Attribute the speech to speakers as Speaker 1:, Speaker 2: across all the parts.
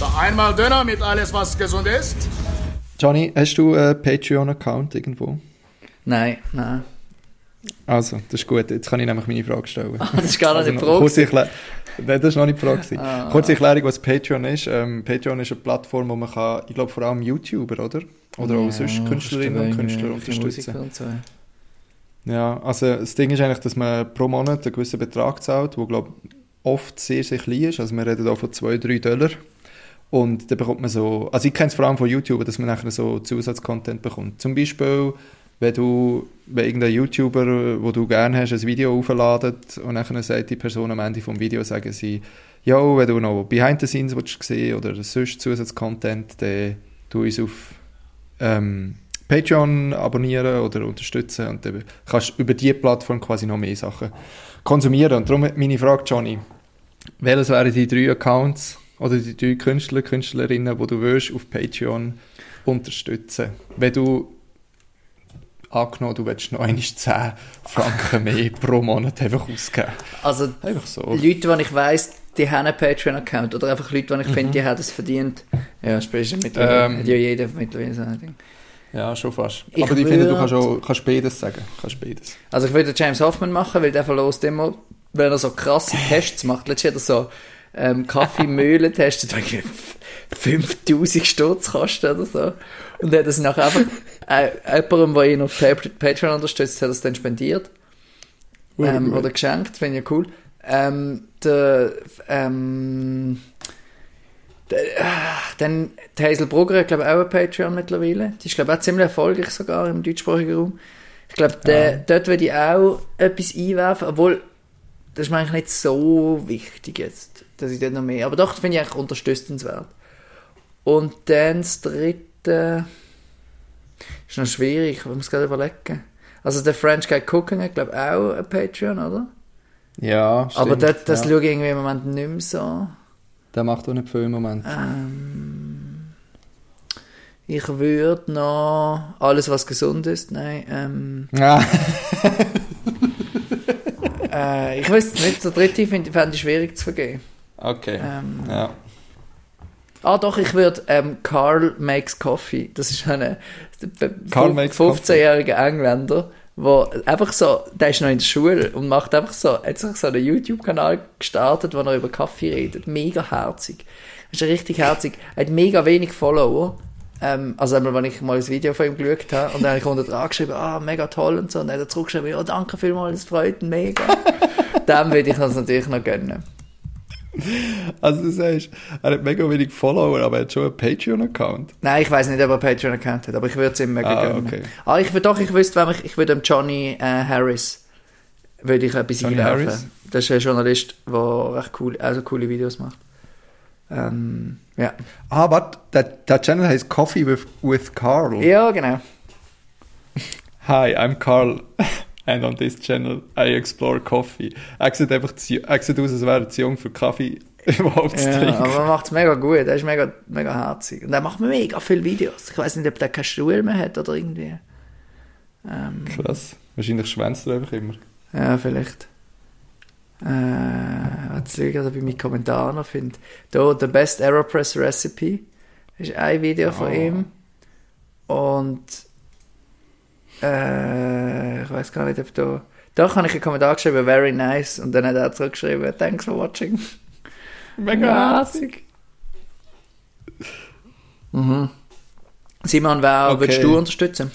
Speaker 1: Da einmal Döner mit alles, was gesund ist.
Speaker 2: Johnny, hast du einen Patreon-Account irgendwo?
Speaker 3: Nein, nein.
Speaker 2: Also, das ist gut. Jetzt kann ich nämlich meine Frage stellen.
Speaker 3: Ah, das ist gar nicht
Speaker 2: also,
Speaker 3: die Frage.
Speaker 2: Nein, das war noch nicht die Frage.
Speaker 3: Ah.
Speaker 2: Kurze Erklärung, was Patreon ist. Ähm, Patreon ist eine Plattform, wo man kann, ich glaube vor allem YouTuber, oder? Oder auch sonst Künstlerinnen und Künstler unterstützen.
Speaker 3: Und so.
Speaker 2: Ja, also das Ding ist eigentlich, dass man pro Monat einen gewissen Betrag zahlt, der glaube oft sehr, sehr klein ist. Also wir reden da von 2, 3 Dollar. Und dann bekommt man so, also ich kenne es vor allem von YouTube, dass man nachher so Zusatzcontent bekommt. Zum Beispiel, wenn du, wenn irgendein YouTuber, wo du gerne hast, ein Video aufladet und nachher sagt die Person am Ende vom Video, sagen sie, ja, wenn du noch Behind the Scenes willst oder sonst Zusatzcontent, dann tu uns auf ähm, Patreon abonnieren oder unterstützen und dann kannst du über diese Plattform quasi noch mehr Sachen konsumieren. Und darum meine Frage, Johnny, welches wären die drei Accounts oder die drei Künstler, Künstlerinnen, die du willst auf Patreon unterstützen? Wenn du angenommen, du willst noch einmal 10 Franken mehr pro Monat einfach ausgeben.
Speaker 3: Also,
Speaker 2: Einfach so.
Speaker 3: Leute, die ich weiss, die haben einen Patreon-Account. Oder einfach Leute, die ich finde, die haben es verdient. Ja, spätestens mittlerweile.
Speaker 2: Ähm.
Speaker 3: ja jeder mittlerweile so ein Ding.
Speaker 2: Ja, schon fast.
Speaker 3: Ich
Speaker 2: Aber ich finde, du kannst auch kannst beides sagen. Kannst beides.
Speaker 3: Also ich würde James Hoffman machen, weil der verlost immer, wenn er so krasse Tests macht. Letztes er so ähm, Kaffeemühlen testet, die irgendwie 5000 Stutz kosten oder so. Und er hat das nachher einfach äh, jemandem, der ihn auf Pa- Patreon unterstützt, hat es dann spendiert. Ähm, oder geschenkt, finde ich cool. Ähm, der, ähm, der, ah, dann die Hazel Brugger hat, glaube ich, auch ein Patreon mittlerweile. Die ist, glaube ich, auch ziemlich erfolgreich sogar im deutschsprachigen Raum. Ich glaube, der- dort würde ich auch etwas einwerfen, obwohl, das ist mir eigentlich nicht so wichtig jetzt, dass ich dort noch mehr, aber doch, das finde ich eigentlich unterstützenswert. Und dann das dritte, ist noch schwierig, ich muss gerade überlegen. Also der French Guy Cooking hat, glaube ich, auch ein Patreon, oder?
Speaker 2: Ja,
Speaker 3: Aber
Speaker 2: stimmt,
Speaker 3: das,
Speaker 2: ja.
Speaker 3: schaue ich irgendwie im Moment nicht mehr so.
Speaker 2: Der macht auch nicht viel im Moment.
Speaker 3: Ähm, ich würde noch alles, was gesund ist, nein, ähm,
Speaker 2: Ah.
Speaker 3: äh, ich weiß nicht, der dritte finde fände ich schwierig zu vergeben.
Speaker 2: Okay.
Speaker 3: Ähm,
Speaker 2: Ja.
Speaker 3: Ah doch, ich würde ähm, Carl Makes Coffee, das ist ein
Speaker 2: Carl Makes Coffee.
Speaker 3: 15-jähriger Engländer, wo einfach so, der ist noch in der Schule und macht einfach so, hat sich so einen YouTube-Kanal gestartet, wo er über Kaffee redet. Mega herzig. Ist richtig herzig. Er hat mega wenig Follower. Ähm, also einmal, wenn ich mal ein Video von ihm geschaut habe und dann habe ich unter dran geschrieben, ah, mega toll und so. Und dann hat er zurückgeschrieben, ja, danke vielmals, das freut mich mega. Dem würde ich das natürlich noch gönnen.
Speaker 2: Also du sagst, er hat mega wenig Follower, aber er hat schon einen Patreon-Account.
Speaker 3: Nein, ich weiß nicht, ob er Patreon-Account hat, aber ich würde es ihm mega
Speaker 2: Ah,
Speaker 3: gönnen.
Speaker 2: okay.
Speaker 3: Ah, ich würde doch, ich wüsste, wenn ich, ich würde dem Johnny äh, Harris würde ich etwas
Speaker 2: Johnny
Speaker 3: einwerfen.
Speaker 2: Harris?
Speaker 3: Das ist ein Journalist, der recht cool, also coole Videos macht. Ähm, ja.
Speaker 2: Ah, warte, der, der Channel heißt Coffee with, with Carl.
Speaker 3: ja, genau.
Speaker 2: Hi, I'm Carl. And on this channel I explore coffee. Er sieht einfach zu, er sieht aus, als wäre er zu jung für Kaffee überhaupt zu
Speaker 3: Ja,
Speaker 2: trinken.
Speaker 3: aber er macht es mega gut, er ist mega, mega herzig. Und er macht mega viele Videos. Ich weiß nicht, ob der keine Schule mehr hat oder irgendwie. Ähm,
Speaker 2: Krass. Wahrscheinlich schwänzt er einfach immer.
Speaker 3: Ja, vielleicht. Äh, jetzt schaue ich ob ich meinen Kommentar noch finde. Da, The Best Aeropress Recipe. Ist ein Video von
Speaker 2: Ah.
Speaker 3: ihm. Und äh, ich weiß gar nicht, ob da. Da habe ich einen Kommentar geschrieben, very nice. Und dann hat er zurückgeschrieben, thanks for watching.
Speaker 2: Mega
Speaker 3: herzig. Mhm. Simon, wer
Speaker 2: Okay.
Speaker 3: würdest du unterstützen?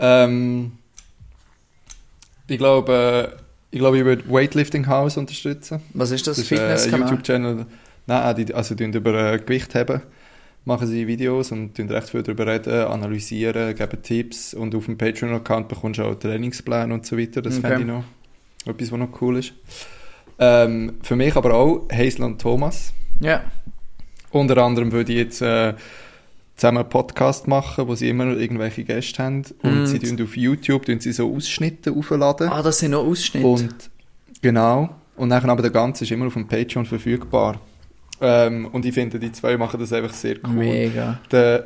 Speaker 2: Ähm, ich glaube, äh, ich glaube, ich würde Weightlifting House unterstützen.
Speaker 3: Was ist das?
Speaker 2: Das ein
Speaker 3: Fitnesskanal?
Speaker 2: YouTube-Channel. Nein, die, also die über äh, Gewicht haben, machen sie Videos und recht viel darüber reden, analysieren, geben Tipps und auf dem Patreon-Account bekommst du auch Trainingspläne und so weiter. Das
Speaker 3: Okay.
Speaker 2: fände ich noch etwas, was noch cool ist. Ähm, für mich aber auch Hazel und Thomas.
Speaker 3: Ja.
Speaker 2: Unter anderem würde ich jetzt äh, zusammen einen Podcast machen, wo sie immer irgendwelche Gäste haben und
Speaker 3: Mhm.
Speaker 2: sie tun auf YouTube tun sie so Ausschnitte aufladen.
Speaker 3: Ah, das sind noch Ausschnitte.
Speaker 2: Und genau. Und nachher aber der ganze ist immer auf dem Patreon verfügbar. Ähm, und ich finde, die zwei machen das einfach sehr cool.
Speaker 3: Mega.
Speaker 2: Der,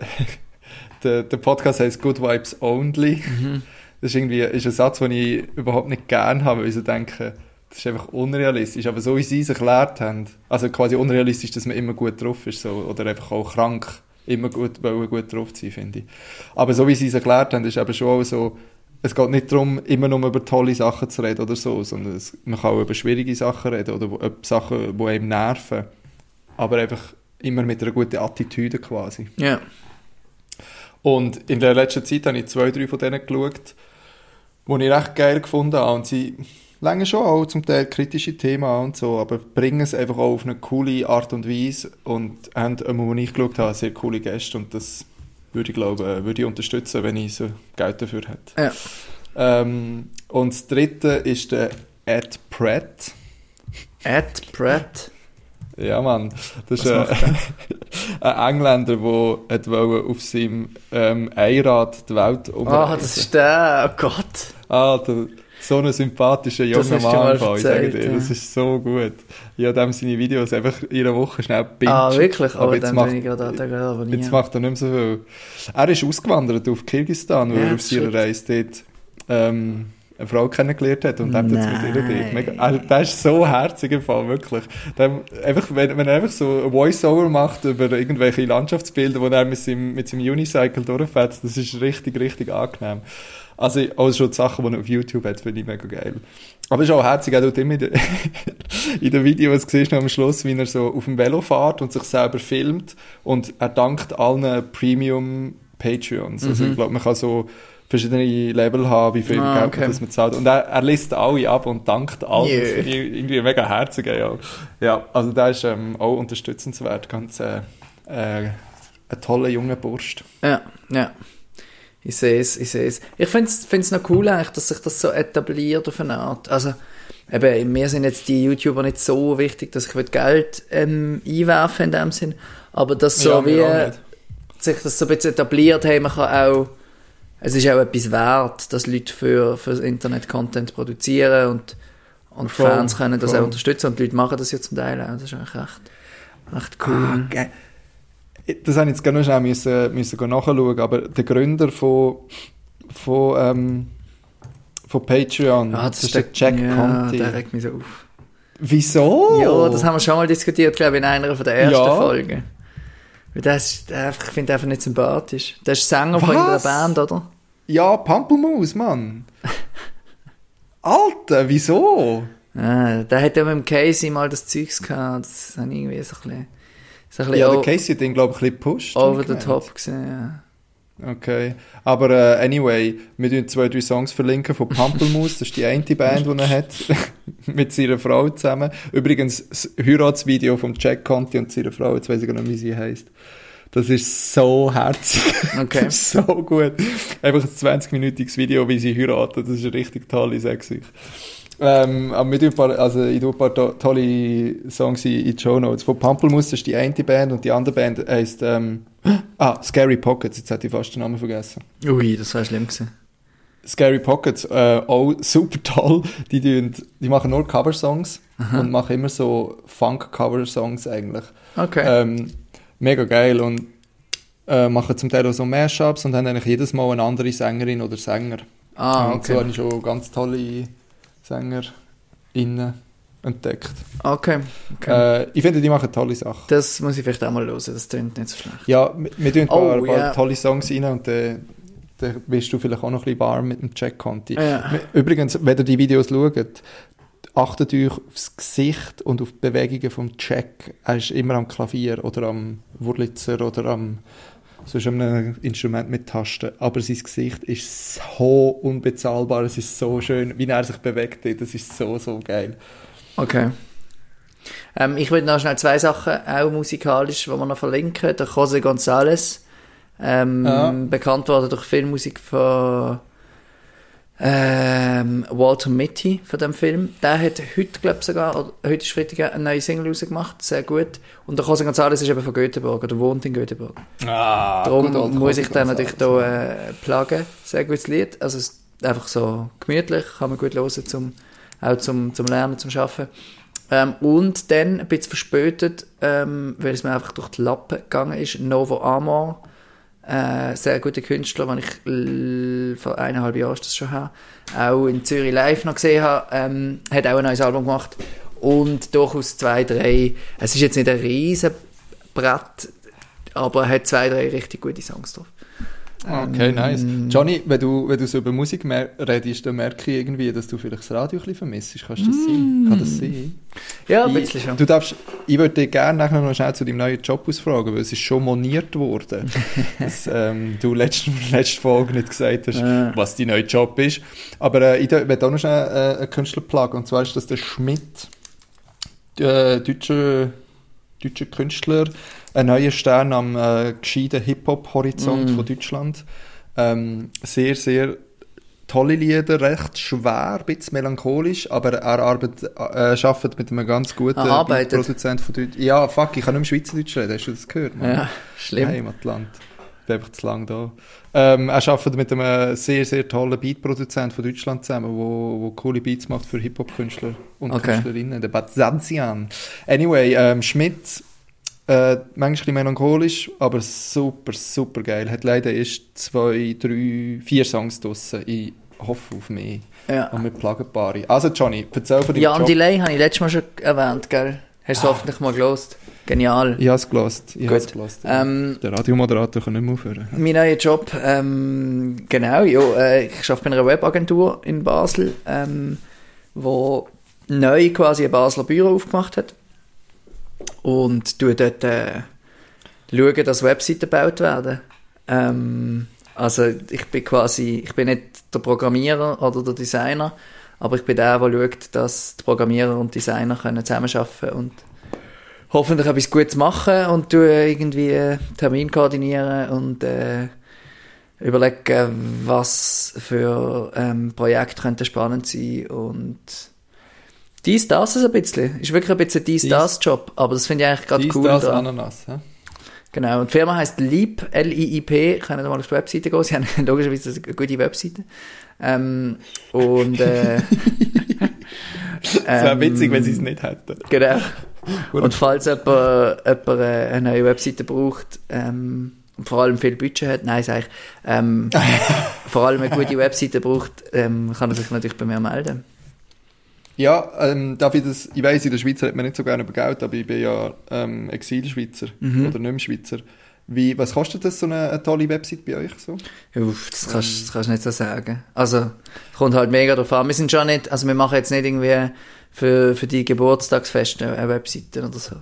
Speaker 2: der, der Podcast heißt Good Vibes Only.
Speaker 3: Mhm.
Speaker 2: Das ist irgendwie ist ein Satz, den ich überhaupt nicht gern habe, weil ich so denke, Das ist einfach unrealistisch. Aber so wie sie es erklärt haben, also quasi unrealistisch, dass man immer gut drauf ist, so, oder einfach auch krank, immer gut, gut drauf sein, finde ich. Aber so wie sie es erklärt haben, ist eben schon auch so, es geht nicht darum, immer nur über tolle Sachen zu reden oder so, sondern es, man kann auch über schwierige Sachen reden oder über Sachen, die einem nerven. Aber einfach immer mit einer guten Attitüde quasi.
Speaker 3: Ja.
Speaker 2: Und in der letzten Zeit habe ich zwei, drei von denen geschaut, die ich recht geil gefunden habe. Und sie längen schon auch zum Teil kritische Themen an und so, aber bringen es einfach auch auf eine coole Art und Weise und haben, wo ich geschaut habe, sehr coole Gäste und das würde ich glaube, würde ich unterstützen, wenn ich so Geld dafür hätte.
Speaker 3: Ja.
Speaker 2: Ähm, und das dritte ist der Ed Pratt.
Speaker 3: Ed Pratt.
Speaker 2: Ja, Mann. Das ist ein, ein Engländer, der wollte auf seinem ähm, Einrad die Welt
Speaker 3: Ah,
Speaker 2: umreisen.
Speaker 3: das ist der. Oh Gott.
Speaker 2: Ah, der, so ein sympathischer junger Mann, ich sage
Speaker 3: erzählt,
Speaker 2: dir. Das ist so gut. Ich habe dem seine Videos einfach in einer Woche schnell gebinged.
Speaker 3: Ah, wirklich?
Speaker 2: Aber
Speaker 3: Aber
Speaker 2: jetzt
Speaker 3: dann
Speaker 2: macht,
Speaker 3: gerade
Speaker 2: jetzt macht er nicht mehr so viel. Er ist ausgewandert auf Kirgisistan, weil
Speaker 3: Ja,
Speaker 2: er auf seiner. Reise dort ähm, eine Frau kennengelernt hat und lebt jetzt mit ihr dort. Mega, also, der ist so herzig im Fall, wirklich. Der, einfach, wenn, wenn er einfach so ein Voice-Over macht über irgendwelche Landschaftsbilder, wo er mit seinem, mit seinem Unicycle durchfährt, das ist richtig, richtig angenehm. Also, auch schon die Sachen, die er auf YouTube hat, finde ich mega geil. Aber es ist auch herzig, er tut immer in den, in den Videos, siehst du am Schluss, wie er so auf dem Velo fährt und sich selber filmt und er dankt allen Premium Patreons. Also,
Speaker 3: Mhm.
Speaker 2: ich glaube, man kann so verschiedene Level haben, wie viel
Speaker 3: Ah,
Speaker 2: Geld
Speaker 3: okay.
Speaker 2: man das man zahlt. Und er, er liest alle ab und dankt allen.
Speaker 3: Yeah.
Speaker 2: Das finde ich irgendwie mega herzig, ja. Ja, also der ist ähm, auch unterstützenswert. Ganz äh, äh, ein toller junger Burst.
Speaker 3: Ja, ja. Ich sehe es, ich sehe es. Ich finde es noch cool eigentlich, dass sich das so etabliert auf eine Art. Also, eben, mir sind jetzt die YouTuber nicht so wichtig, dass ich Geld ähm, einwerfen in dem Sinn. Aber dass so
Speaker 2: Ja,
Speaker 3: wie sich das so ein bisschen etabliert, hey, man kann auch, es ist auch etwas wert, dass Leute für, für das Internet Content produzieren und, und
Speaker 2: Voll,
Speaker 3: Fans können das
Speaker 2: voll.
Speaker 3: auch unterstützen und die Leute machen das ja zum Teil auch. Das ist eigentlich recht, recht cool.
Speaker 2: Ah. Das habe ich jetzt gerne noch schnell müssen, müssen nachschauen, aber der Gründer von, von, ähm, von Patreon,
Speaker 3: Ah,
Speaker 2: das, ist der Jack
Speaker 3: ja,
Speaker 2: Conti.
Speaker 3: der regt mich so auf.
Speaker 2: Wieso?
Speaker 3: Ja, das haben wir schon mal diskutiert, glaube ich, in einer von der ersten
Speaker 2: Ja.
Speaker 3: Folgen. Weil der ist, ich finde einfach nicht sympathisch. Der ist Sänger von irgendeiner
Speaker 2: Was?
Speaker 3: Band, oder?
Speaker 2: Ja, Pampelmus, Mann. Alter, wieso?
Speaker 3: Ah, der hat ja mit dem Casey mal das Zeugs gehabt. Das habe ich irgendwie so ein bisschen, so ein bisschen
Speaker 2: Ja, der Casey hat ihn, glaube ich, ein bisschen gepusht.
Speaker 3: over the top gesehen. Ja.
Speaker 2: Okay. Aber äh, anyway, wir tun zwei, drei Songs verlinken von Pampelmus. Das ist die eine Band, die er hat. mit seiner Frau zusammen. Übrigens, das Heiratsvideo von Jack Conti und seiner Frau, jetzt weiß ich gar nicht, wie sie heißt. Das ist so herzig.
Speaker 3: Okay.
Speaker 2: Das ist so gut. Einfach ein 20-minütiges Video, wie sie heiraten. Das ist richtig toll, ich sag's euch. Ähm, aber wir paar, also ich tue ein paar to tolle Songs in, in die Show Notes. Von Pampelmus das ist die eine Band und die andere Band heisst, ähm, ah, Scary Pockets. Jetzt hätte ich fast den Namen vergessen.
Speaker 3: Ui, das wäre schlimm gewesen.
Speaker 2: Scary Pockets, äh, auch super toll. Die, tun, die machen nur Coversongs und machen immer so Funk-Cover-Songs eigentlich.
Speaker 3: Okay.
Speaker 2: Ähm, mega geil und äh, machen zum Teil auch so Mashups und haben eigentlich jedes Mal eine andere Sängerin oder Sänger.
Speaker 3: ah,
Speaker 2: Und so
Speaker 3: okay.
Speaker 2: habe ich schon ganz tolle SängerInnen entdeckt.
Speaker 3: Okay. okay.
Speaker 2: Äh, ich finde, die machen tolle Sachen.
Speaker 3: das muss ich vielleicht auch mal hören. Das klingt nicht so schlecht.
Speaker 2: Ja, wir wir tun ein
Speaker 3: Oh,
Speaker 2: paar, ein paar
Speaker 3: ja.
Speaker 2: tolle Songs rein und dann dann bist du vielleicht auch noch ein bisschen warm mit dem Jack Conti.
Speaker 3: Ja.
Speaker 2: Übrigens, wenn ihr die Videos schaut, achtet euch aufs Gesicht und auf die Bewegungen vom Jack. Er ist immer am Klavier oder am Wurlitzer oder am sonst einem Instrument mit Tasten. Aber sein Gesicht ist so unbezahlbar. Es ist so schön, wie er sich bewegt. Das ist so, so geil.
Speaker 3: Okay. Ähm, ich würde noch schnell zwei Sachen, auch musikalisch, die wir noch verlinken. Der José González, ähm,
Speaker 2: Ja.
Speaker 3: bekannt worden durch Filmmusik von ähm, Walter Mitty von dem Film. Der hat heute, glaube ich sogar, oder heute ist Freitag, eine neue Single rausgemacht, sehr gut. Und der José González ist eben von Göteborg, oder wohnt in Göteborg.
Speaker 2: Ah,
Speaker 3: Darum
Speaker 2: gut, Alter,
Speaker 3: muss ich dann natürlich da äh, plagen. Sehr gutes Lied. Also es ist einfach so gemütlich, kann man gut hören, zum, auch zum, zum Lernen, zum Schaffen. Ähm, und dann ein bisschen verspätet, ähm, weil es mir einfach durch die Lappen gegangen ist, Novo Amor Äh, sehr guter Künstler, den ich vor eineinhalb Jahren das schon her, auch in Zürich live noch gesehen habe, ähm, hat auch ein neues Album gemacht und durchaus zwei, drei, es ist jetzt nicht ein riesen Brett, aber er hat zwei, drei richtig gute Songs drauf.
Speaker 2: Okay,
Speaker 3: Ähm,
Speaker 2: nice. Johnny, wenn du, wenn du so über Musik redest, dann merke ich irgendwie, dass du vielleicht das Radio ein bisschen vermisst. Kannst du das sein? Kann das sein?
Speaker 3: Ja, ein
Speaker 2: Ich-
Speaker 3: bisschen schon.
Speaker 2: Du darfst, ich würde dich gerne nachher noch schnell zu deinem neuen Job ausfragen, weil es ist schon moniert worden, dass ähm, du letzte, letzte Folge nicht gesagt hast,
Speaker 3: Ja.
Speaker 2: was dein neuer Job ist. Aber äh, ich werde auch noch schnell äh, einen Künstler plagen, und zwar ist das der Schmidt, äh, deutscher, deutscher Künstler, ein neuer Stern am äh, gescheiten Hip-Hop-Horizont
Speaker 3: Mm.
Speaker 2: von Deutschland. Ähm, sehr, sehr tolle Lieder, recht schwer, ein bisschen melancholisch, aber er arbeitet, äh, arbeitet mit einem ganz guten
Speaker 3: Ah.
Speaker 2: Produzent von Deutsch. Ja, fuck, ich kann nicht mehr Schweizerdeutsch reden, hast du das gehört? Mann?
Speaker 3: Ja, schlimm.
Speaker 2: Heimatland. Ich bin einfach zu lang da. Ähm, er arbeitet mit einem sehr, sehr tollen Beatproduzent von Deutschland zusammen, wo, wo coole Beats macht für Hip-Hop-Künstler und
Speaker 3: Okay.
Speaker 2: Künstlerinnen, der Bad Sanzian. Anyway, ähm, Schmidt, äh, manchmal ein bisschen melancholisch, aber super, super geil. Hat leider erst zwei, drei, vier Songs draussen. Ich hoffe auf mehr.
Speaker 3: Ja.
Speaker 2: Und mit Plagenpaare. Also Johnny, erzähl von deinem
Speaker 3: Jan
Speaker 2: Job.
Speaker 3: Delay habe ich letztes Mal schon erwähnt, gell? Hast du
Speaker 2: Ah.
Speaker 3: hoffentlich mal gelost. Genial.
Speaker 2: Ich habe es gelost. Ich
Speaker 3: Gut.
Speaker 2: gelost. ja.
Speaker 3: Ähm,
Speaker 2: Der Radiomoderator kann nicht mehr aufhören.
Speaker 3: Mein neuer Job, ähm, genau, ja, äh, ich arbeite bei einer Webagentur in Basel, ähm, wo neu quasi ein Basler Büro aufgemacht hat und tue dort äh, schauen, dass Webseiten gebaut werden. Ähm, also ich bin quasi, ich bin nicht der Programmierer oder der Designer, aber ich bin der, der schaut, dass die Programmierer und Designer können zusammenarbeiten und hoffentlich etwas Gutes machen und du irgendwie Termin koordinieren und äh, überlegen, was für ähm, Projekte könnte spannend sein und dies, das ist ein bisschen. Ist wirklich ein bisschen dies,
Speaker 2: Dies-
Speaker 3: das Job, aber das finde ich eigentlich gerade
Speaker 2: Dies,
Speaker 3: cool.
Speaker 2: das,
Speaker 3: dran.
Speaker 2: Ananas. hä?
Speaker 3: Genau, und die Firma heisst Leap, L-I-I-P, können mal auf die Webseite gehen, sie haben logischerweise eine gute Webseite. Ähm, und äh,
Speaker 2: Es wäre witzig, wenn sie es nicht hätten.
Speaker 3: Genau. Und falls jemand, jemand äh, eine neue Webseite braucht ähm, und vor allem viel Budget hat, nein, sag ich, ähm, vor allem eine gute Webseite braucht, ähm, kann er sich natürlich bei mir melden.
Speaker 2: Ja, ähm, darf ich das, ich weiss, in der Schweiz redet man nicht so gerne über Geld, aber ich bin ja ähm, Exil-Schweizer
Speaker 3: Mhm.
Speaker 2: oder nicht mehr Schweizer. Wie, was kostet das, so eine, eine tolle Website bei euch so?
Speaker 3: Uff, das kannst, das kannst du nicht so sagen. Also, kommt halt mega drauf an. Wir sind schon nicht, also wir machen jetzt nicht irgendwie für, für die Geburtstagsfeste eine Webseite oder so.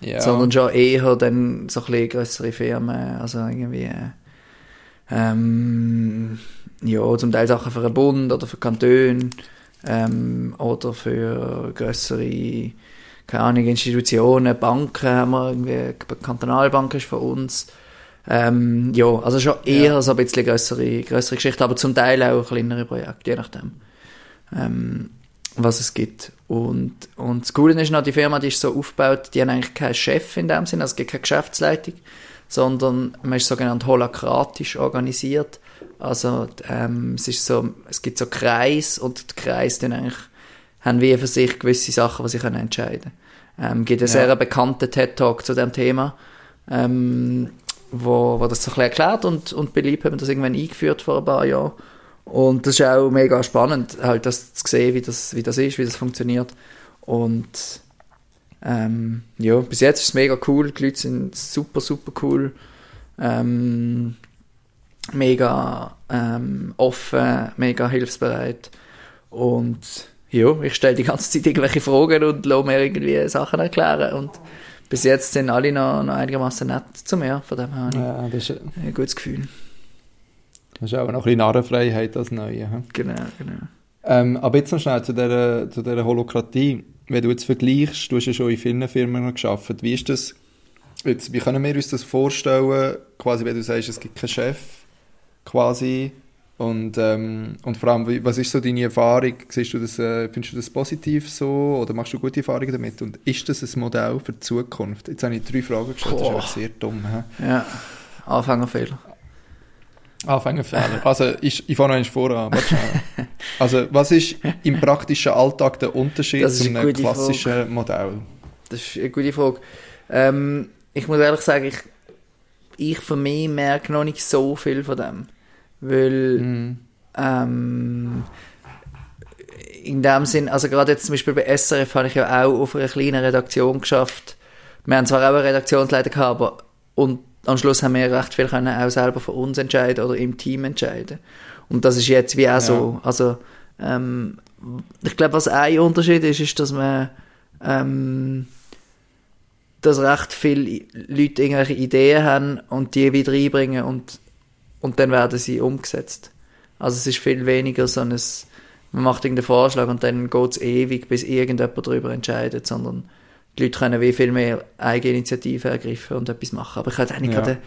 Speaker 2: Ja.
Speaker 3: sondern schon eher dann so ein bisschen grössere Firmen, also irgendwie, äh, ähm, ja, zum Teil Sachen für einen Bund oder für Kantone, ähm, oder für grössere, keine Ahnung, Institutionen, Banken haben wir irgendwie, die Kantonalbank ist von uns, ähm, ja, also schon eher
Speaker 2: Ja.
Speaker 3: so ein bisschen grössere, grössere Geschichte, aber zum Teil auch kleinere Projekte, je nachdem. Ähm, was es gibt. Und, und das Coole ist noch, die Firma, die ist so aufgebaut, die haben eigentlich keinen Chef in dem Sinne, also es gibt keine Geschäftsleitung, sondern man ist sogenannt holokratisch organisiert. Also ähm, es ist so, es gibt so Kreis und die Kreise dann eigentlich haben wie für sich gewisse Sachen, die sie können entscheiden können. Ähm, gibt einen
Speaker 2: Ja.
Speaker 3: sehr bekannten TED-Talk zu dem Thema, ähm, wo, wo das so ein bisschen erklärt und, und beliebt haben das irgendwann eingeführt vor ein paar Jahren. Und das ist auch mega spannend, halt das zu sehen, wie das, wie das ist, wie das funktioniert. Und ähm, ja, bis jetzt ist es mega cool, die Leute sind super, super cool. Ähm, mega ähm, offen, mega hilfsbereit. Und ja, ich stelle die ganze Zeit irgendwelche Fragen und lasse mir irgendwie Sachen erklären. Und bis jetzt sind alle noch, noch einigermaßen nett zu mir, von dem her
Speaker 2: ja, das ist,
Speaker 3: ein gutes Gefühl.
Speaker 2: das ist auch noch ein bisschen Narrenfreiheit als Neue. hä?
Speaker 3: Genau, genau.
Speaker 2: Ähm, aber jetzt noch schnell zu dieser, zu dieser Holokratie. Wenn du jetzt vergleichst, du hast ja schon in vielen Firmen gearbeitet, wie ist das, jetzt, wie können wir uns das vorstellen, quasi wenn du sagst, es gibt keinen Chef, quasi, und, ähm, und vor allem, was ist so deine Erfahrung, Siehst du das, äh, findest du das positiv so, oder machst du gute Erfahrungen damit, und ist das ein Modell für die Zukunft? Jetzt habe ich drei Fragen gestellt, das ist
Speaker 3: Boah.
Speaker 2: sehr dumm. He?
Speaker 3: Ja, Anfängerfehler.
Speaker 2: Anfängerfehler. Also, ich, ich fange noch voran. Also, was ist im praktischen Alltag der Unterschied zu
Speaker 3: eine
Speaker 2: einem klassischen Modell?
Speaker 3: Das ist eine gute Frage. Ähm, ich muss ehrlich sagen, ich ich für mich merke noch nicht so viel von dem. Weil,
Speaker 2: Mhm.
Speaker 3: ähm, in dem Sinn, also gerade jetzt zum Beispiel bei SRF habe ich ja auch auf einer kleinen Redaktion geschafft. Wir haben zwar auch einen Redaktionsleiter gehabt, aber und am Schluss haben wir recht viel können auch selber für uns entscheiden oder im Team entscheiden. Und das ist jetzt wie auch so. Also, ähm, ich glaube, was ein Unterschied ist, ist, dass man ähm, dass recht viele Leute irgendwelche Ideen haben und die wieder einbringen und, und dann werden sie umgesetzt. Also es ist viel weniger so ein, man macht irgendeinen Vorschlag und dann geht es ewig, bis irgendjemand darüber entscheidet, sondern die Leute können wie viel mehr Eigeninitiative ergreifen und etwas machen. Aber ich habe eigentlich
Speaker 2: Ja.
Speaker 3: gerade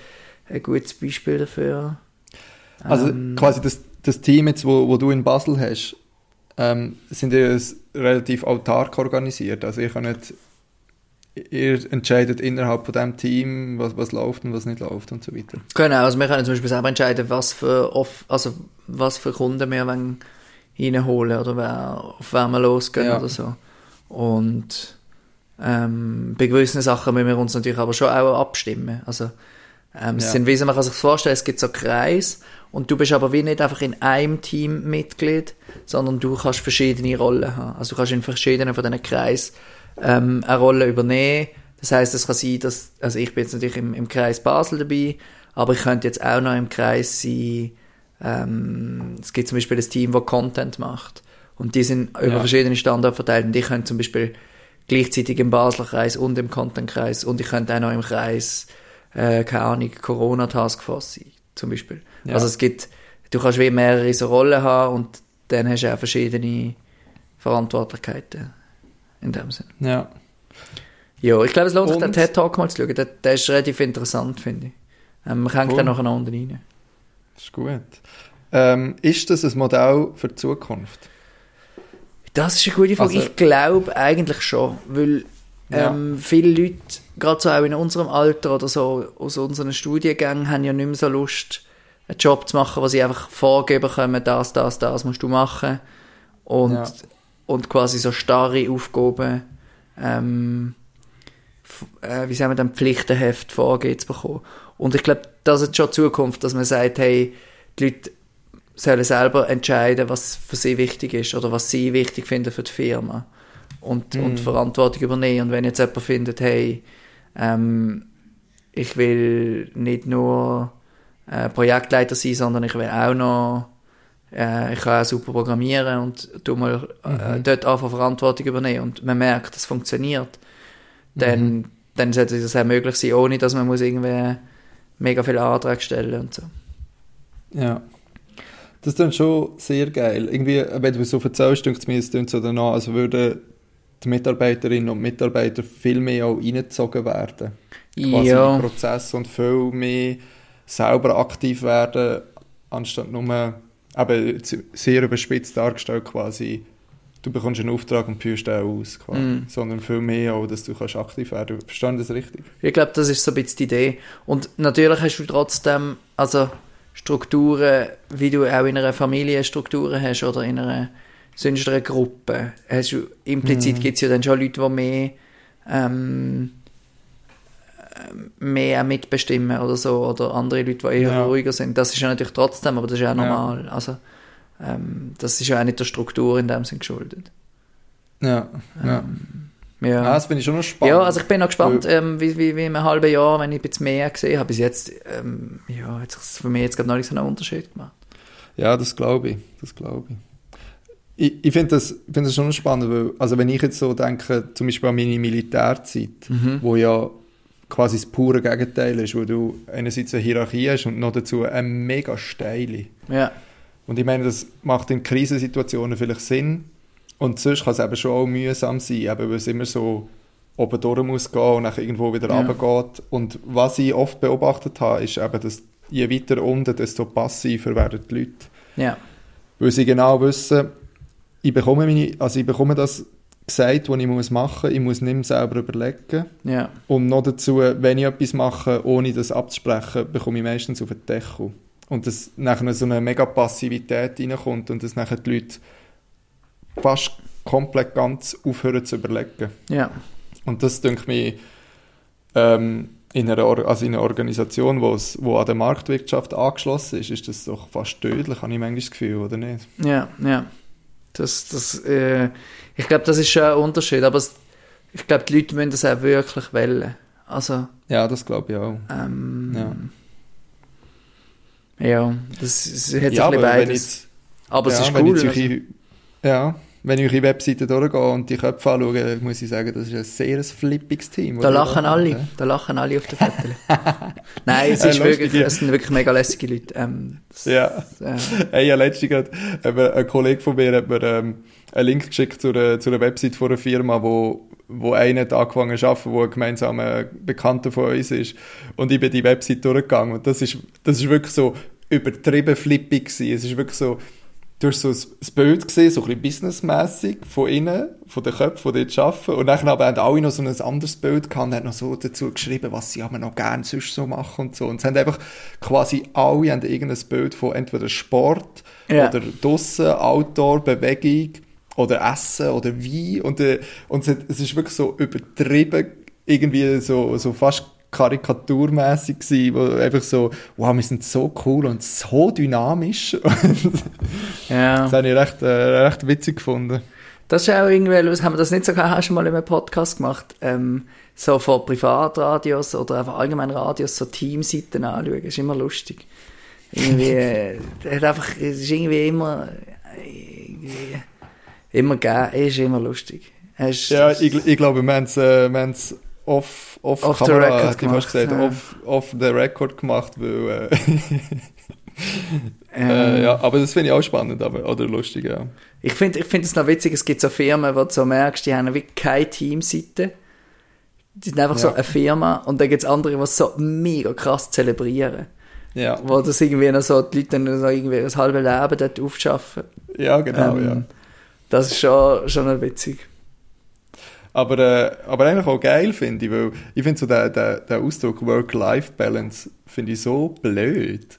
Speaker 3: ein, ein gutes Beispiel dafür.
Speaker 2: Also
Speaker 3: Ähm,
Speaker 2: quasi das, das Team jetzt, wo, wo du in Basel hast, ähm, sind s- relativ autark organisiert. Also ihr könnt, ihr entscheidet innerhalb von dem Team, was, was läuft und was nicht läuft und so weiter.
Speaker 3: Genau, also wir können zum Beispiel selber entscheiden, was für, off also was für Kunden wir wollen reinholen oder wer, auf wen wir losgehen
Speaker 2: Ja.
Speaker 3: oder so. Und ähm, bei gewissen Sachen müssen wir uns natürlich aber schon auch abstimmen. Also ähm, es
Speaker 2: Ja.
Speaker 3: sind, wie man kann sich vorstellen, es gibt so Kreis und du bist aber wie nicht einfach in einem Team Mitglied, sondern du kannst verschiedene Rollen haben. Also du kannst in verschiedenen von diesen Kreis ähm, eine Rolle übernehmen. Das heißt, es kann sein, dass, also ich bin jetzt natürlich im, im Kreis Basel dabei, aber ich könnte jetzt auch noch im Kreis sein, ähm, es gibt zum Beispiel ein Team, das Content macht. Und die sind über
Speaker 2: Ja.
Speaker 3: verschiedene Standorte verteilt. Und ich könnte zum Beispiel gleichzeitig im Basler Kreis und im Content-Kreis und ich könnte auch noch im Kreis, äh, keine Ahnung, Corona-Taskforce sein, zum Beispiel.
Speaker 2: Ja.
Speaker 3: Also es gibt, du kannst wie mehrere so Rollen haben und dann hast du auch verschiedene Verantwortlichkeiten. In dem Sinn.
Speaker 2: Ja.
Speaker 3: Ja, ich glaube, es lohnt sich, den TED-Talk mal zu schauen. Der, der ist relativ interessant, finde ich. Ähm, man hängt
Speaker 2: Cool.
Speaker 3: dann nacheinander rein.
Speaker 2: Das ist gut. Ähm, ist das ein Modell für die Zukunft?
Speaker 3: Das ist eine gute Frage.
Speaker 2: Also-
Speaker 3: ich glaube eigentlich schon, weil
Speaker 2: Ja.
Speaker 3: ähm, viele Leute, gerade so auch in unserem Alter oder so aus unseren Studiengängen, haben ja nicht mehr so Lust, einen Job zu machen, wo sie einfach vorgeben können, das, das, das musst du machen. Und,
Speaker 2: Ja.
Speaker 3: Und quasi so starre Aufgaben, ähm, äh, wie sagen wir dann, Pflichtenheft vorgegeben zu bekommen. Und ich glaube, das ist schon Zukunft, dass man sagt, hey, die Leute sollen selber entscheiden, was für sie wichtig ist oder was sie wichtig finden für die Firma und, und Verantwortung übernehmen. Und wenn jetzt jemand findet, hey, ähm, ich will nicht nur äh, Projektleiter sein, sondern ich will auch noch, äh, ich kann auch super programmieren und tu mal äh, dort einfach Verantwortung übernehmen und man merkt, das funktioniert, dann, dann sollte das auch möglich sein, ohne dass man muss irgendwie mega viele Anträge stellen und so.
Speaker 2: Ja. Das ist dann schon sehr geil. Irgendwie, wenn du so erzählst, denkt es mir, es so danach, als würden die Mitarbeiterinnen und Mitarbeiter viel mehr auch reingezogen werden. Quasi in
Speaker 3: Ja.
Speaker 2: Prozess und viel mehr selber aktiv werden, anstatt nur, eben sehr überspitzt dargestellt quasi, du bekommst einen Auftrag und führst den aus, quasi.
Speaker 3: Mm.
Speaker 2: sondern viel mehr auch, dass du kannst aktiv werden kannst. Verstehen das richtig?
Speaker 3: Ich glaube, das ist so ein bisschen die Idee. Und natürlich hast du trotzdem, also Strukturen, wie du auch in einer Familie Strukturen hast oder in einer sonst einer Gruppe. Hast du, implizit gibt es ja dann schon Leute, die mehr, ähm, mehr auch mitbestimmen oder so, oder andere Leute, die eher
Speaker 2: Ja.
Speaker 3: ruhiger sind. Das ist ja natürlich trotzdem, aber das ist ja auch
Speaker 2: Ja.
Speaker 3: normal. Also, ähm, das ist ja auch nicht der Struktur in dem Sinn geschuldet.
Speaker 2: Ja. ja.
Speaker 3: Ja.
Speaker 2: Ah, das finde ich schon noch spannend.
Speaker 3: Ja, also ich bin noch gespannt, ähm, wie, wie, wie in einem halben Jahr, wenn ich ein bisschen mehr gesehen habe. Bis jetzt, ähm, ja, hat sich für mich jetzt gerade noch nicht so einen Unterschied gemacht.
Speaker 2: Ja, das glaube ich. Das glaube ich. Ich, ich finde das, find das schon spannend, weil, also wenn ich jetzt so denke, zum Beispiel an meine Militärzeit, wo ja quasi das pure Gegenteil ist, wo du einerseits eine Hierarchie hast und noch dazu eine mega steile.
Speaker 3: Ja,
Speaker 2: Und ich meine, das macht in Krisensituationen vielleicht Sinn und sonst kann es eben schon auch mühsam sein, eben weil es immer so oben durch muss gehen und dann irgendwo wieder
Speaker 3: Ja.
Speaker 2: runtergeht. Und was ich oft beobachtet habe, ist eben, dass je weiter unten, desto passiver werden die Leute.
Speaker 3: ja,
Speaker 2: Weil sie genau wissen, ich bekomme, meine, also ich bekomme das gesagt, was ich muss machen muss. Ich muss nicht mehr selber überlegen.
Speaker 3: ja,
Speaker 2: Und noch dazu, wenn ich etwas mache, ohne das abzusprechen, bekomme ich meistens auf den Deckel. Und dass nachher so eine mega Passivität reinkommt und dass nachher die Leute fast komplett ganz aufhören zu überlegen.
Speaker 3: ja,
Speaker 2: Und das denke mir, ähm, in einer, Or- also in einer Organisation, wo's, wo an der Marktwirtschaft angeschlossen ist, ist das doch fast tödlich, habe ich manchmal das Gefühl, oder nicht?
Speaker 3: Ja, ja. Das, das, äh, ich glaube, das ist schon ein Unterschied, aber es, ich glaube, die Leute müssen das auch wirklich wählen. Also,
Speaker 2: Ja, das glaube ich auch.
Speaker 3: ähm,
Speaker 2: Ja.
Speaker 3: ja, das, es hat
Speaker 2: ja,
Speaker 3: ein bisschen
Speaker 2: aber
Speaker 3: beides. aber es
Speaker 2: ja,
Speaker 3: ist
Speaker 2: wenn
Speaker 3: cool. also,
Speaker 2: ja, wenn ich eure Webseite durchgehe und die Köpfe anschaue, muss ich sagen, das ist ein sehr flippiges Team.
Speaker 3: da lachen alle,
Speaker 2: Ja.
Speaker 3: da lachen alle auf der Fotos. Nein, es, ist wirklich, es sind wirklich mega lässige Leute. Ähm, das,
Speaker 2: Ja.
Speaker 3: äh,
Speaker 2: Hey, ja, letztens hat ein Kollege von mir hat mir ähm, einen Link geschickt zu einer, zu einer Website von einer Firma, wo, wo einer hat angefangen zu arbeiten, wo ein gemeinsamer Bekannter von uns ist. Und ich bin die Website durchgegangen und das ist, das ist wirklich so übertrieben flippig gewesen. Es ist wirklich so, du hast so das Bild gesehen, so ein bisschen businessmässig von innen, von den Köpfen, die dort arbeiten. Und dann aber haben alle noch so ein anderes Bild gehabt und haben noch so dazu geschrieben, was sie aber noch gerne sonst so machen und so. Und es haben einfach quasi alle haben irgendein Bild von entweder Sport
Speaker 3: Ja.
Speaker 2: oder draussen, Outdoor, Bewegung oder Essen oder Wein. Und, äh, und es, hat, es ist wirklich so übertrieben, irgendwie so, so fast karikaturmäßig gewesen, wo einfach so, wow, wir sind so cool und so dynamisch.
Speaker 3: ja.
Speaker 2: Das habe ich recht, äh, recht witzig gefunden.
Speaker 3: Das ist auch irgendwie, lustig. haben wir das nicht so gehabt, hast du mal in einem Podcast gemacht, ähm, so von Privatradios oder einfach allgemein Radios, so Teamseiten anschauen, ist immer lustig. Irgendwie, äh, hat einfach, es ist irgendwie immer, äh, irgendwie, immer geil, ist immer lustig. Hast,
Speaker 2: Ja, ich, ich glaube, wir haben es äh, off, off,
Speaker 3: Off the
Speaker 2: Kamera,
Speaker 3: record
Speaker 2: hätte ich fast
Speaker 3: gemacht,
Speaker 2: gesagt,
Speaker 3: ja.
Speaker 2: off, off the record gemacht, weil, äh,
Speaker 3: ähm,
Speaker 2: äh, ja, aber das finde ich auch spannend, aber, oder lustig, ja.
Speaker 3: Ich finde ich find es noch witzig, es gibt so Firmen, wo du so merkst, die haben wirklich keine Teamseite. Die sind einfach so
Speaker 2: Ja.
Speaker 3: eine Firma und dann gibt es andere, die es so mega krass zelebrieren.
Speaker 2: Ja,
Speaker 3: Wo das irgendwie noch so, die Leute dann so irgendwie ein halbes Leben dort aufschaffen.
Speaker 2: ja genau,
Speaker 3: Ähm,
Speaker 2: ja.
Speaker 3: Das ist schon, schon noch witzig.
Speaker 2: Aber, äh, aber eigentlich auch geil, finde ich, weil ich finde so den, den, den Ausdruck Work-Life-Balance finde ich so blöd.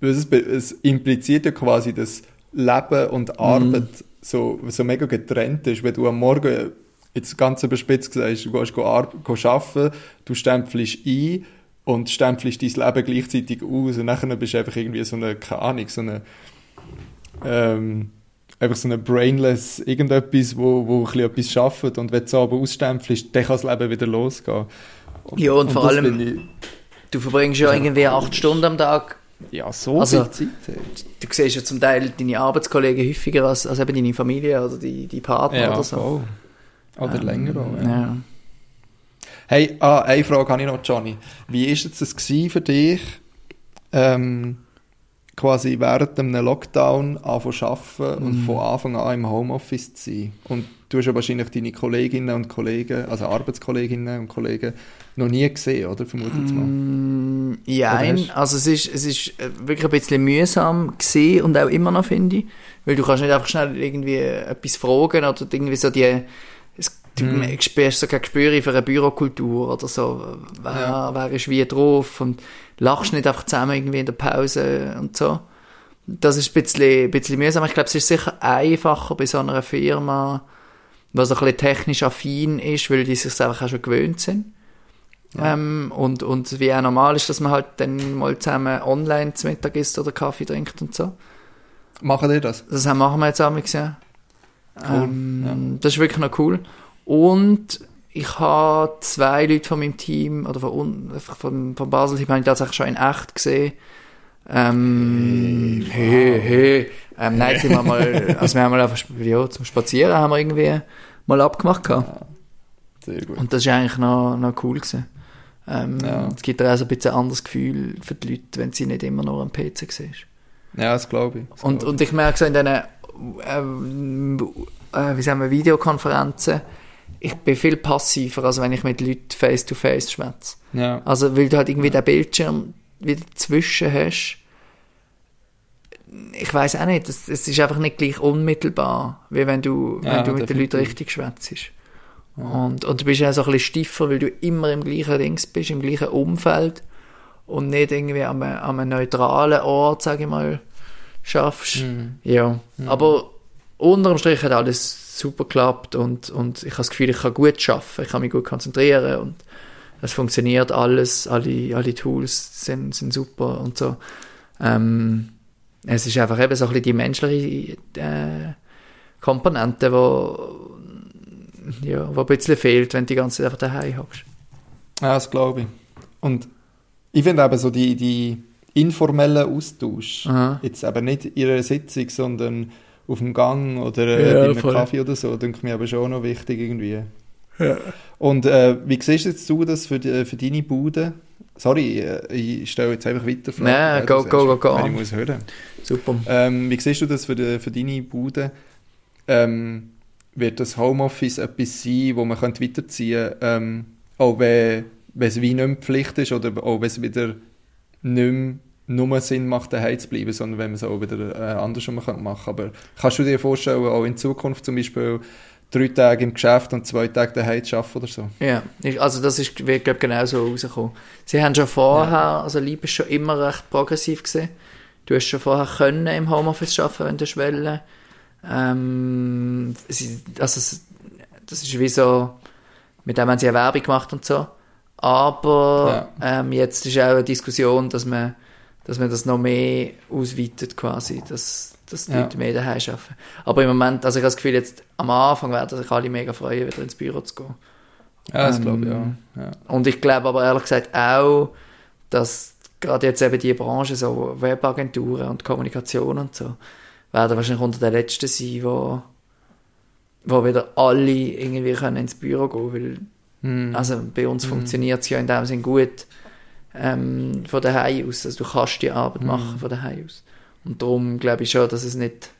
Speaker 2: Weil es, es impliziert ja quasi, dass Leben und Arbeit so, so mega getrennt ist. Wenn du am Morgen, jetzt ganz überspitzt gesagt, du gehst go arbeiten, du stempelst ein und stempelst dein Leben gleichzeitig aus und nachher bist du einfach irgendwie so eine, keine Ahnung, so eine ähm, einfach so eine brainless irgendetwas, wo, wo ein bisschen etwas schafft und wenn du es aber ausstempelst, dann kann das Leben wieder losgehen. Und,
Speaker 3: Ja, und vor
Speaker 2: das
Speaker 3: allem-
Speaker 2: Ich,
Speaker 3: Du verbringst ja irgendwie acht Stunden am Tag.
Speaker 2: ja, so
Speaker 3: Also-
Speaker 2: viel Zeit. hey.
Speaker 3: Du siehst ja zum Teil deine Arbeitskollegen häufiger als, als eben deine Familie oder die, die Partner
Speaker 2: Ja,
Speaker 3: oder so.
Speaker 2: voll. Oder
Speaker 3: Ähm,
Speaker 2: länger auch, ja.
Speaker 3: ja.
Speaker 2: Hey, ah, eine Frage habe ich noch, Johnny. Wie ist jetzt das für dich, ähm, quasi während einem Lockdown anfangen zu arbeiten und von Anfang an im Homeoffice zu sein? Und du hast ja wahrscheinlich deine Kolleginnen und Kollegen, also Arbeitskolleginnen und Kollegen, noch nie gesehen, oder? Vermute ich mal.
Speaker 3: Mm, Ja,
Speaker 2: Oder hast-
Speaker 3: also es ist, es ist äh, wirklich ein bisschen mühsam gesehen und auch immer noch, finde ich. Weil du kannst nicht einfach schnell irgendwie etwas fragen oder irgendwie so die, du
Speaker 2: Mhm.
Speaker 3: spürst so kein Gespür für eine Bürokultur oder so, wer,
Speaker 2: Ja.
Speaker 3: wer ist wie drauf und lachst nicht einfach zusammen irgendwie in der Pause und so. Das ist ein bisschen, ein bisschen mühsam. Ich glaube, es ist sicher einfacher bei so einer Firma, die so ein bisschen technisch affin ist, weil die sich einfach auch schon gewöhnt sind. Ähm, und, und wie auch normal ist, dass man halt dann mal zusammen online zum Mittag isst oder Kaffee trinkt und so.
Speaker 2: Machen die das?
Speaker 3: Das haben- machen wir jetzt auch gesehen.
Speaker 2: Cool,
Speaker 3: Ähm, Das ist wirklich noch cool. Und ich habe zwei Leute von meinem Team, oder von, von, von Basel-Team, habe ich tatsächlich schon in echt gesehen. Ähm, hey, hey. Ähm, nein, sind wir mal, also wir haben mal einfach, ja, zum Spazieren haben wir irgendwie mal abgemacht gehabt.
Speaker 2: Sehr gut.
Speaker 3: Und das ist eigentlich noch, noch cool gewesen. Ähm,
Speaker 2: Ja.
Speaker 3: Es gibt auch so ein bisschen ein anderes Gefühl für die Leute, wenn sie nicht immer nur am PC sehen.
Speaker 2: Ja, das glaube ich. Das
Speaker 3: Und,
Speaker 2: glaube
Speaker 3: und ich merke so in diesen, ähm, äh, wie sagen wir, Videokonferenzen, ich bin viel passiver, als wenn ich mit Leuten face-to-face schwätze.
Speaker 2: Ja.
Speaker 3: Also, weil du halt irgendwie den Bildschirm wieder dazwischen hast. Ich weiß auch nicht, es, es ist einfach nicht gleich unmittelbar, wie wenn du,
Speaker 2: Ja,
Speaker 3: wenn du mit den Leuten richtig schwätzt. Und, und du bist ja so ein bisschen stiffer, weil du immer im gleichen Dings bist, im gleichen Umfeld und nicht irgendwie an einem, an einem neutralen Ort, sage ich mal, schaffst.
Speaker 2: Mhm.
Speaker 3: Ja, aber unterm Strich hat alles super geklappt und, und ich habe das Gefühl, ich kann gut arbeiten, ich kann mich gut konzentrieren und es funktioniert alles, alle, alle Tools sind, sind super und so. Ähm, es ist einfach eben so ein bisschen die menschliche äh, Komponente, wo, ja, wo ein bisschen fehlt, wenn du die ganze Zeit einfach daheim hast.
Speaker 2: Ja, das glaube ich. Und ich finde eben so die, die informellen Austausch,
Speaker 3: Aha.
Speaker 2: jetzt eben nicht in einer Sitzung, sondern auf dem Gang oder äh,
Speaker 3: Ja,
Speaker 2: bei einem
Speaker 3: voll.
Speaker 2: Kaffee oder so, denke mir aber schon noch wichtig irgendwie.
Speaker 3: Ja.
Speaker 2: Und äh, wie siehst jetzt du das für, die, für deine Bude? Sorry, äh, ich stelle jetzt einfach weiter Fragen.
Speaker 3: Nein, go, go, go, go.
Speaker 2: Ich muss hören.
Speaker 3: Super.
Speaker 2: Ähm, wie siehst du das für, die, für deine Bude? Ähm, wird das Homeoffice etwas sein, wo man könnte weiterziehen könnte, ähm, auch wenn, wenn es wie nicht mehr Pflicht ist oder auch wenn es wieder nicht mehr nur Sinn macht, daheim zu bleiben, sondern wenn man es auch wieder äh, andersrum machen könnte. Aber kannst du dir vorstellen, auch in Zukunft zum Beispiel drei Tage im Geschäft und zwei Tage daheim zu arbeiten oder so?
Speaker 3: Ja, ich- also das ist, wird, glaube genau so rausgekommen. Sie haben schon vorher, also Liebe ist schon immer recht progressiv gesehen. Du hast schon vorher können im Homeoffice arbeiten, wenn du wollen. Ähm, sie, also das ist wie so, mit dem haben sie eine Werbung gemacht und so. Aber ähm, jetzt ist auch eine Diskussion, dass man, dass man das noch mehr ausweitet quasi, dass, dass die
Speaker 2: Ja.
Speaker 3: Leute mehr daheim arbeiten. Aber im Moment, also ich habe das Gefühl, jetzt am Anfang werden sich alle mega freuen, wieder ins Büro zu gehen.
Speaker 2: Ja, das
Speaker 3: Ähm,
Speaker 2: glaube ich auch. Ja.
Speaker 3: Und ich glaube aber ehrlich gesagt auch, dass gerade jetzt eben die Branche, so Webagenturen und Kommunikation und so, werden wahrscheinlich unter den Letzten sein, wo, wo wieder alle irgendwie können ins Büro gehen weil
Speaker 2: Hm.
Speaker 3: also bei uns funktioniert es ja in dem Sinn gut ähm, von daheim aus. Also du kannst die Arbeit machen von daheim aus. Und darum glaube ich schon, dass es nicht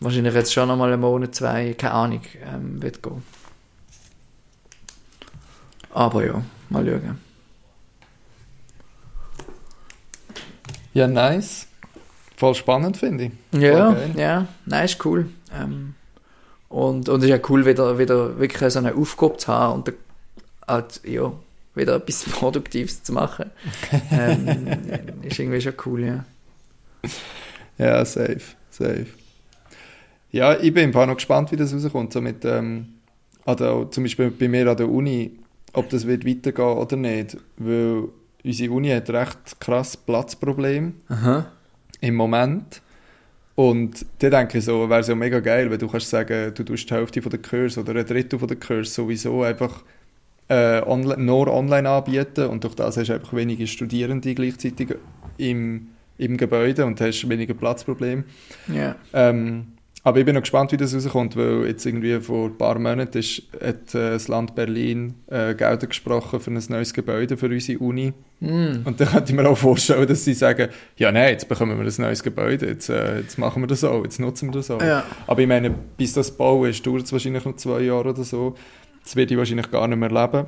Speaker 3: wahrscheinlich jetzt schon noch mal einen Monat, zwei, keine Ahnung, ähm, wird gehen. Aber ja, mal schauen.
Speaker 2: ja, nice. Voll spannend, finde ich.
Speaker 3: Ja, ja, ist cool. Ähm, und, und es ist ja cool, wieder, wieder wirklich so eine Aufgabe zu haben und halt, ja, wieder etwas Produktives zu machen. ähm, ist irgendwie schon cool, ja.
Speaker 2: Ja, safe, safe. Ja, ich bin im Fall noch gespannt, wie das rauskommt. So mit, ähm, der, zum Beispiel bei mir an der Uni, ob das wird weitergehen oder nicht. Weil unsere Uni hat recht krass Platzproblem
Speaker 3: Aha.
Speaker 2: im Moment. Und da denke ich so, wäre es ja mega geil, wenn du kannst sagen, du tust die Hälfte von der Kurs oder ein Drittel von der Kurs sowieso einfach äh, onli nur online anbieten und durch das hast du einfach weniger Studierende gleichzeitig im, im Gebäude und hast weniger Platzproblem.
Speaker 3: Ja.
Speaker 2: Ähm, aber ich bin noch gespannt, wie das rauskommt, weil jetzt irgendwie vor ein paar Monaten ist, hat äh, das Land Berlin äh, Gelder gesprochen für ein neues Gebäude für unsere Uni.
Speaker 3: Mm.
Speaker 2: Und dann könnte ich mir auch vorstellen, dass sie sagen, ja nein, jetzt bekommen wir ein neues Gebäude, jetzt, äh, jetzt machen wir das auch, jetzt nutzen wir das auch.
Speaker 3: Ja.
Speaker 2: Aber ich meine, bis das bauen ist, dauert es wahrscheinlich noch zwei Jahre oder so. Das werde ich wahrscheinlich gar nicht mehr leben.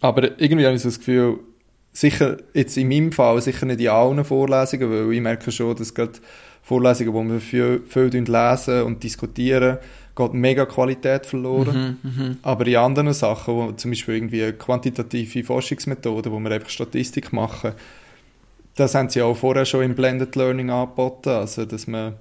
Speaker 2: Aber irgendwie habe ich so das Gefühl, sicher jetzt in meinem Fall, sicher nicht in allen Vorlesungen, weil ich merke schon, dass gerade Vorlesungen, wo wir viel, viel lesen und diskutieren, geht mega Qualität verloren.
Speaker 3: Mhm,
Speaker 2: Aber in anderen Sachen, wo zum Beispiel irgendwie quantitative Forschungsmethoden, wo wir einfach Statistik machen, das haben sie auch vorher schon im Blended Learning angeboten, also dass man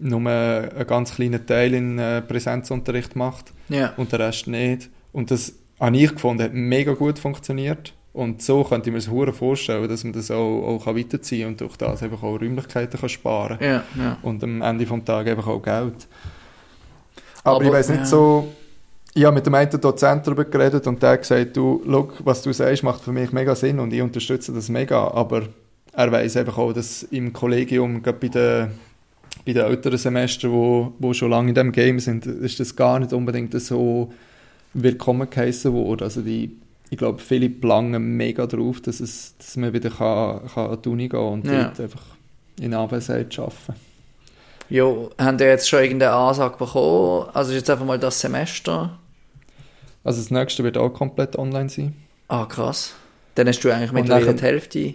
Speaker 2: nur einen ganz kleinen Teil in äh, Präsenzunterricht macht
Speaker 3: Ja.
Speaker 2: und den Rest nicht. Und das habe ich gefunden, hat mega gut funktioniert. Und so könnte ich mir das vorstellen, dass man das auch, auch kann weiterziehen kann und durch das einfach auch Räumlichkeiten kann sparen
Speaker 3: Ja, ja.
Speaker 2: und am Ende des Tages einfach auch Geld. Aber,
Speaker 3: Aber,
Speaker 2: ich weiß nicht so, ich habe mit dem einen Dozent darüber geredet und der hat gesagt, du, schau, was du sagst, macht für mich mega Sinn und ich unterstütze das mega, aber er weiß einfach auch, dass im Kollegium, gerade bei den, bei den älteren Semestern, wo, wo schon lange in diesem Game sind, ist das gar nicht unbedingt so willkommen geheissen worden. Also die, ich glaube, viele planen mega drauf, dass, es, dass man wieder kann, kann an die Uni gehen und
Speaker 3: Ja.
Speaker 2: dort einfach in Abwesenheit arbeiten
Speaker 3: Ja, haben die jetzt schon irgendeine Ansage bekommen? Also ist jetzt einfach mal das Semester.
Speaker 2: Also das nächste wird auch komplett online sein.
Speaker 3: Ah, krass. Dann hast du eigentlich mittlerweile die Hälfte.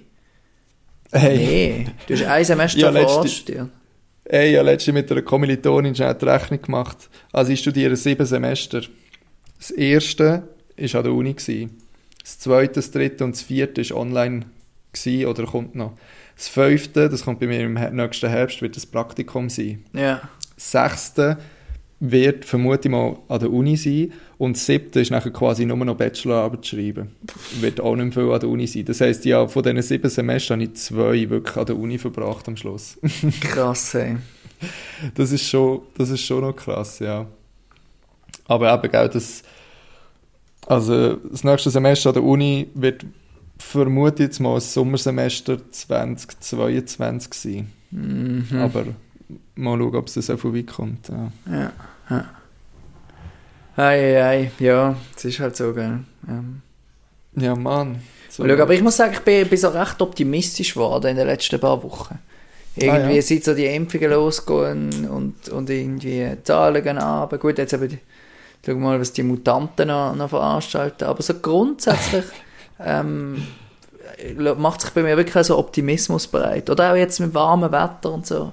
Speaker 2: Hey,
Speaker 3: Nee, du hast ein Semester
Speaker 2: Ja,
Speaker 3: vor Ort studiert.
Speaker 2: Hey ich habe letztens mit einer Kommilitonin schnell die Rechnung gemacht. Also ich studiere sieben Semester. Das erste war an der Uni. Gewesen. Das zweite, das dritte und das vierte war online gewesen, oder kommt noch. Das fünfte, das kommt bei mir im nächsten Herbst, wird das Praktikum sein.
Speaker 3: Ja.
Speaker 2: Das sechste wird vermute ich mal an der Uni sein und das siebte ist nachher quasi nur noch Bachelorarbeit schreiben. Wird auch nicht mehr viel an der Uni sein. Das heisst, ja, von diesen sieben Semestern habe ich zwei wirklich an der Uni verbracht am Schluss.
Speaker 3: Krass, ey.
Speaker 2: das ist schon, das ist schon noch krass, ja. Aber eben, gell, das, also das nächste Semester an der Uni wird vermute jetzt mal das Sommersemester 2022 sein.
Speaker 3: Mhm.
Speaker 2: Aber mal schauen, ob es so viel weit kommt. Ja.
Speaker 3: Ja, ja. Ei, ei, ei, ja, es ist halt so, gell. Ähm.
Speaker 2: Ja, Mann. So.
Speaker 3: Schau, aber ich muss sagen, ich bin, bin so recht optimistisch geworden in den letzten paar Wochen. Irgendwie,
Speaker 2: Ah, ja.
Speaker 3: seit so die Impfungen losgehen und, und irgendwie Zahlen gehen runter. Gut, jetzt eben, schau mal, was die Mutanten noch, noch veranstalten. Aber so grundsätzlich ähm, macht sich bei mir wirklich so Optimismus bereit. Oder auch jetzt mit warmem Wetter und so.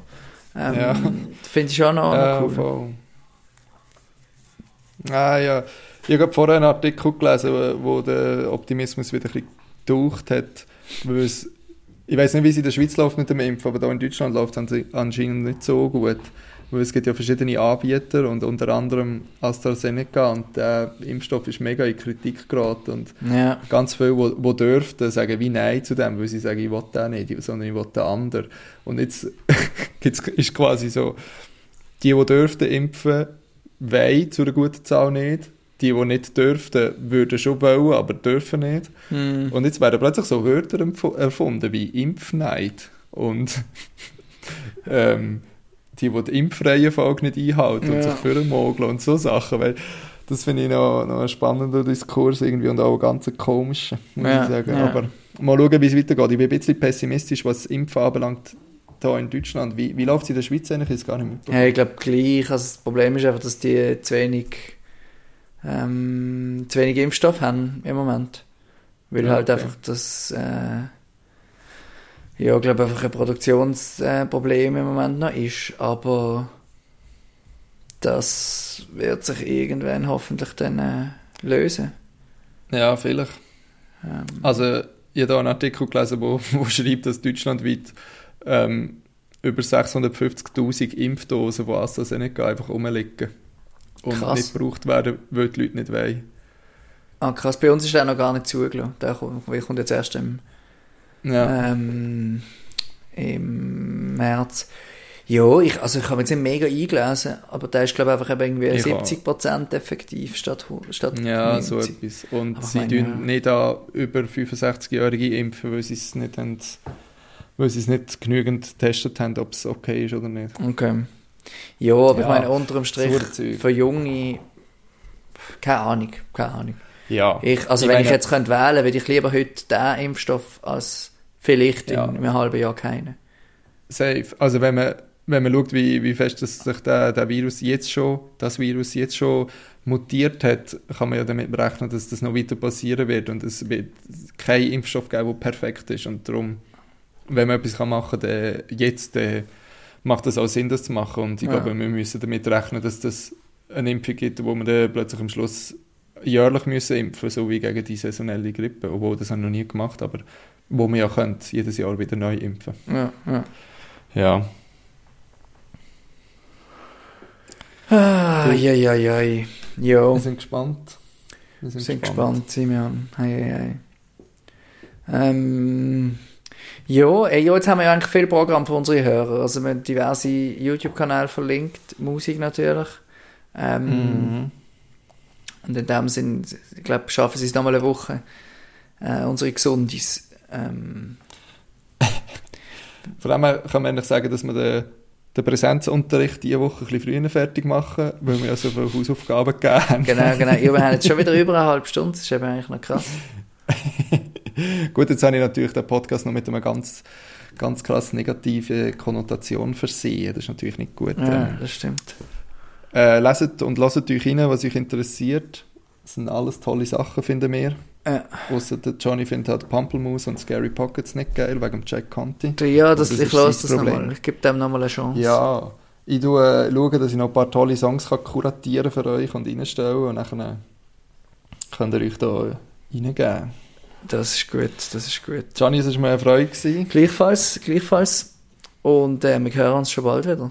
Speaker 3: Ähm,
Speaker 2: Ja.
Speaker 3: Finde ich schon noch,
Speaker 2: Ja,
Speaker 3: cool.
Speaker 2: voll. Ah, ja. Ich habe vorher einen Artikel gelesen, wo der Optimismus wieder ein bisschen getaucht hat. Weil ich weiß nicht, wie es in der Schweiz läuft mit dem Impfen, aber da in Deutschland läuft es anscheinend nicht so gut. Weil es gibt ja verschiedene Anbieter und unter anderem AstraZeneca und der Impfstoff ist mega in Kritik geraten. Und
Speaker 3: Ja.
Speaker 2: ganz viele, die, die dürften, sagen wie Nein zu dem, weil sie sagen, ich will den nicht, sondern ich will den anderen. Und jetzt ist quasi so, die, die dürften impfen, wollen zu einer guten Zahl nicht. Die, die nicht dürften, würden schon wollen, aber dürfen nicht.
Speaker 3: Hm.
Speaker 2: Und jetzt werden plötzlich so Wörter erfunden wie Impfneid und ähm, die, die die Impfreihenfolge nicht einhalten und
Speaker 3: Ja.
Speaker 2: sich vormogeln und so Sachen. Weil das finde ich noch, noch einen spannenden Diskurs irgendwie und auch ganz komischen, muss
Speaker 3: Ja,
Speaker 2: ich sagen.
Speaker 3: ja.
Speaker 2: Aber mal schauen, wie es weitergeht. Ich bin ein bisschen pessimistisch, was das Impfen anbelangt, hier in Deutschland. Wie, wie läuft es in der Schweiz eigentlich? Es gar nicht mitbekommen.
Speaker 3: Ja, ich glaube gleich. Also das Problem ist einfach, dass die zu wenig, ähm, zu wenig Impfstoff haben im Moment. Weil
Speaker 2: Ja,
Speaker 3: halt
Speaker 2: okay.
Speaker 3: einfach das, äh, ja, ich glaube einfach ein Produktionsproblem im Moment noch ist. Aber das wird sich irgendwann hoffentlich dann äh, lösen.
Speaker 2: Ja, vielleicht.
Speaker 3: Ähm,
Speaker 2: Also, ich habe da einen Artikel gelesen, wo, wo schreibt, dass deutschlandweit ähm, über 650'000 Impfdosen von AstraZeneca einfach rumliegen und
Speaker 3: Krass.
Speaker 2: nicht gebraucht werden, weil die Leute nicht wollen.
Speaker 3: ah, krass, bei uns ist der noch gar nicht zugelassen. Der kommt, der kommt jetzt erst im,
Speaker 2: Ja,
Speaker 3: ähm, im März. Ja, ich, also ich habe mich jetzt nicht mega eingelesen, aber der ist glaube ich einfach eben irgendwie
Speaker 2: Ich auch.
Speaker 3: 70% effektiv statt, statt
Speaker 2: ja so
Speaker 3: 90.
Speaker 2: etwas. Und
Speaker 3: Aber ich
Speaker 2: sie
Speaker 3: meine,
Speaker 2: tun
Speaker 3: ja.
Speaker 2: nicht an über 65-Jährige impfen, weil sie es nicht haben, weil sie es nicht genügend getestet haben, ob es okay ist oder nicht.
Speaker 3: Okay. Ja, aber ich
Speaker 2: Ja,
Speaker 3: meine, unter dem Strich,
Speaker 2: so
Speaker 3: für Junge, keine Ahnung, keine Ahnung.
Speaker 2: Ja.
Speaker 3: Ich, also
Speaker 2: Ich
Speaker 3: wenn ich jetzt könnte wählen, würde ich lieber heute den Impfstoff als vielleicht
Speaker 2: Ja.
Speaker 3: in einem halben Jahr keinen.
Speaker 2: Safe. Also wenn man, wenn man schaut, wie, wie fest das sich der, der Virus jetzt schon, das Virus jetzt schon mutiert hat, kann man ja damit berechnen, dass das noch weiter passieren wird und es wird keinen Impfstoff geben, der perfekt ist und darum, wenn man etwas kann machen kann, dann jetzt, dann macht das auch Sinn, das zu machen und ich
Speaker 3: Ja.
Speaker 2: glaube, wir müssen damit rechnen, dass das eine Impfung gibt, wo wir dann plötzlich am Schluss jährlich müssen impfen, so wie gegen die saisonelle Grippe, obwohl das haben wir noch nie gemacht, aber wo wir ja können, jedes Jahr wieder neu impfen.
Speaker 3: Ja, ja.
Speaker 2: Ja.
Speaker 3: Ah, ja, ja, ja. Ja.
Speaker 2: Wir sind gespannt. Wir
Speaker 3: Wir sind gespannt, Simeon. Hei, hei, hei. Ähm, ja, ey, ja, jetzt haben wir ja eigentlich viel Programm für unsere Hörer. Also wir haben diverse YouTube-Kanäle verlinkt, Musik natürlich. Ähm,
Speaker 2: Mhm.
Speaker 3: Und in dem Sinn, ich glaube, schaffen sie es nochmal eine Woche. Äh, unsere Gesundis. Ähm,
Speaker 2: Vor allem kann man eigentlich sagen, dass wir den, den Präsenzunterricht diese Woche ein bisschen früher fertig machen, weil wir ja so viele Hausaufgaben gegeben haben.
Speaker 3: genau, genau. Ja, wir haben jetzt schon wieder über eine halbe Stunde. Das ist eben eigentlich noch krass.
Speaker 2: Gut, jetzt habe ich natürlich den Podcast noch mit einer ganz, ganz krass negativen Konnotation versehen. Das ist natürlich nicht gut.
Speaker 3: Ja, das stimmt.
Speaker 2: Äh, leset und lasst euch rein, was euch interessiert. Das sind alles tolle Sachen, finden wir.
Speaker 3: Ja.
Speaker 2: Ausser der Johnny findet halt Pampelmoose und Scary Pockets nicht geil, wegen dem Jack Conti.
Speaker 3: Ja, das,
Speaker 2: Das
Speaker 3: ich lasse das nochmal. Ich gebe dem nochmal eine Chance.
Speaker 2: Ja, ich tue, äh, schaue, dass ich noch ein paar tolle Songs kann kuratieren für euch und reinstellen und dann könnt ihr euch da reingeben.
Speaker 3: Das ist gut, das ist gut.
Speaker 2: Gianni, es war mir eine Freude. Gewesen.
Speaker 3: Gleichfalls, gleichfalls. Und äh, wir hören uns schon bald wieder.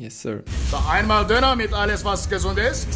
Speaker 2: Yes, sir.
Speaker 1: So einmal Döner mit alles, was gesund ist.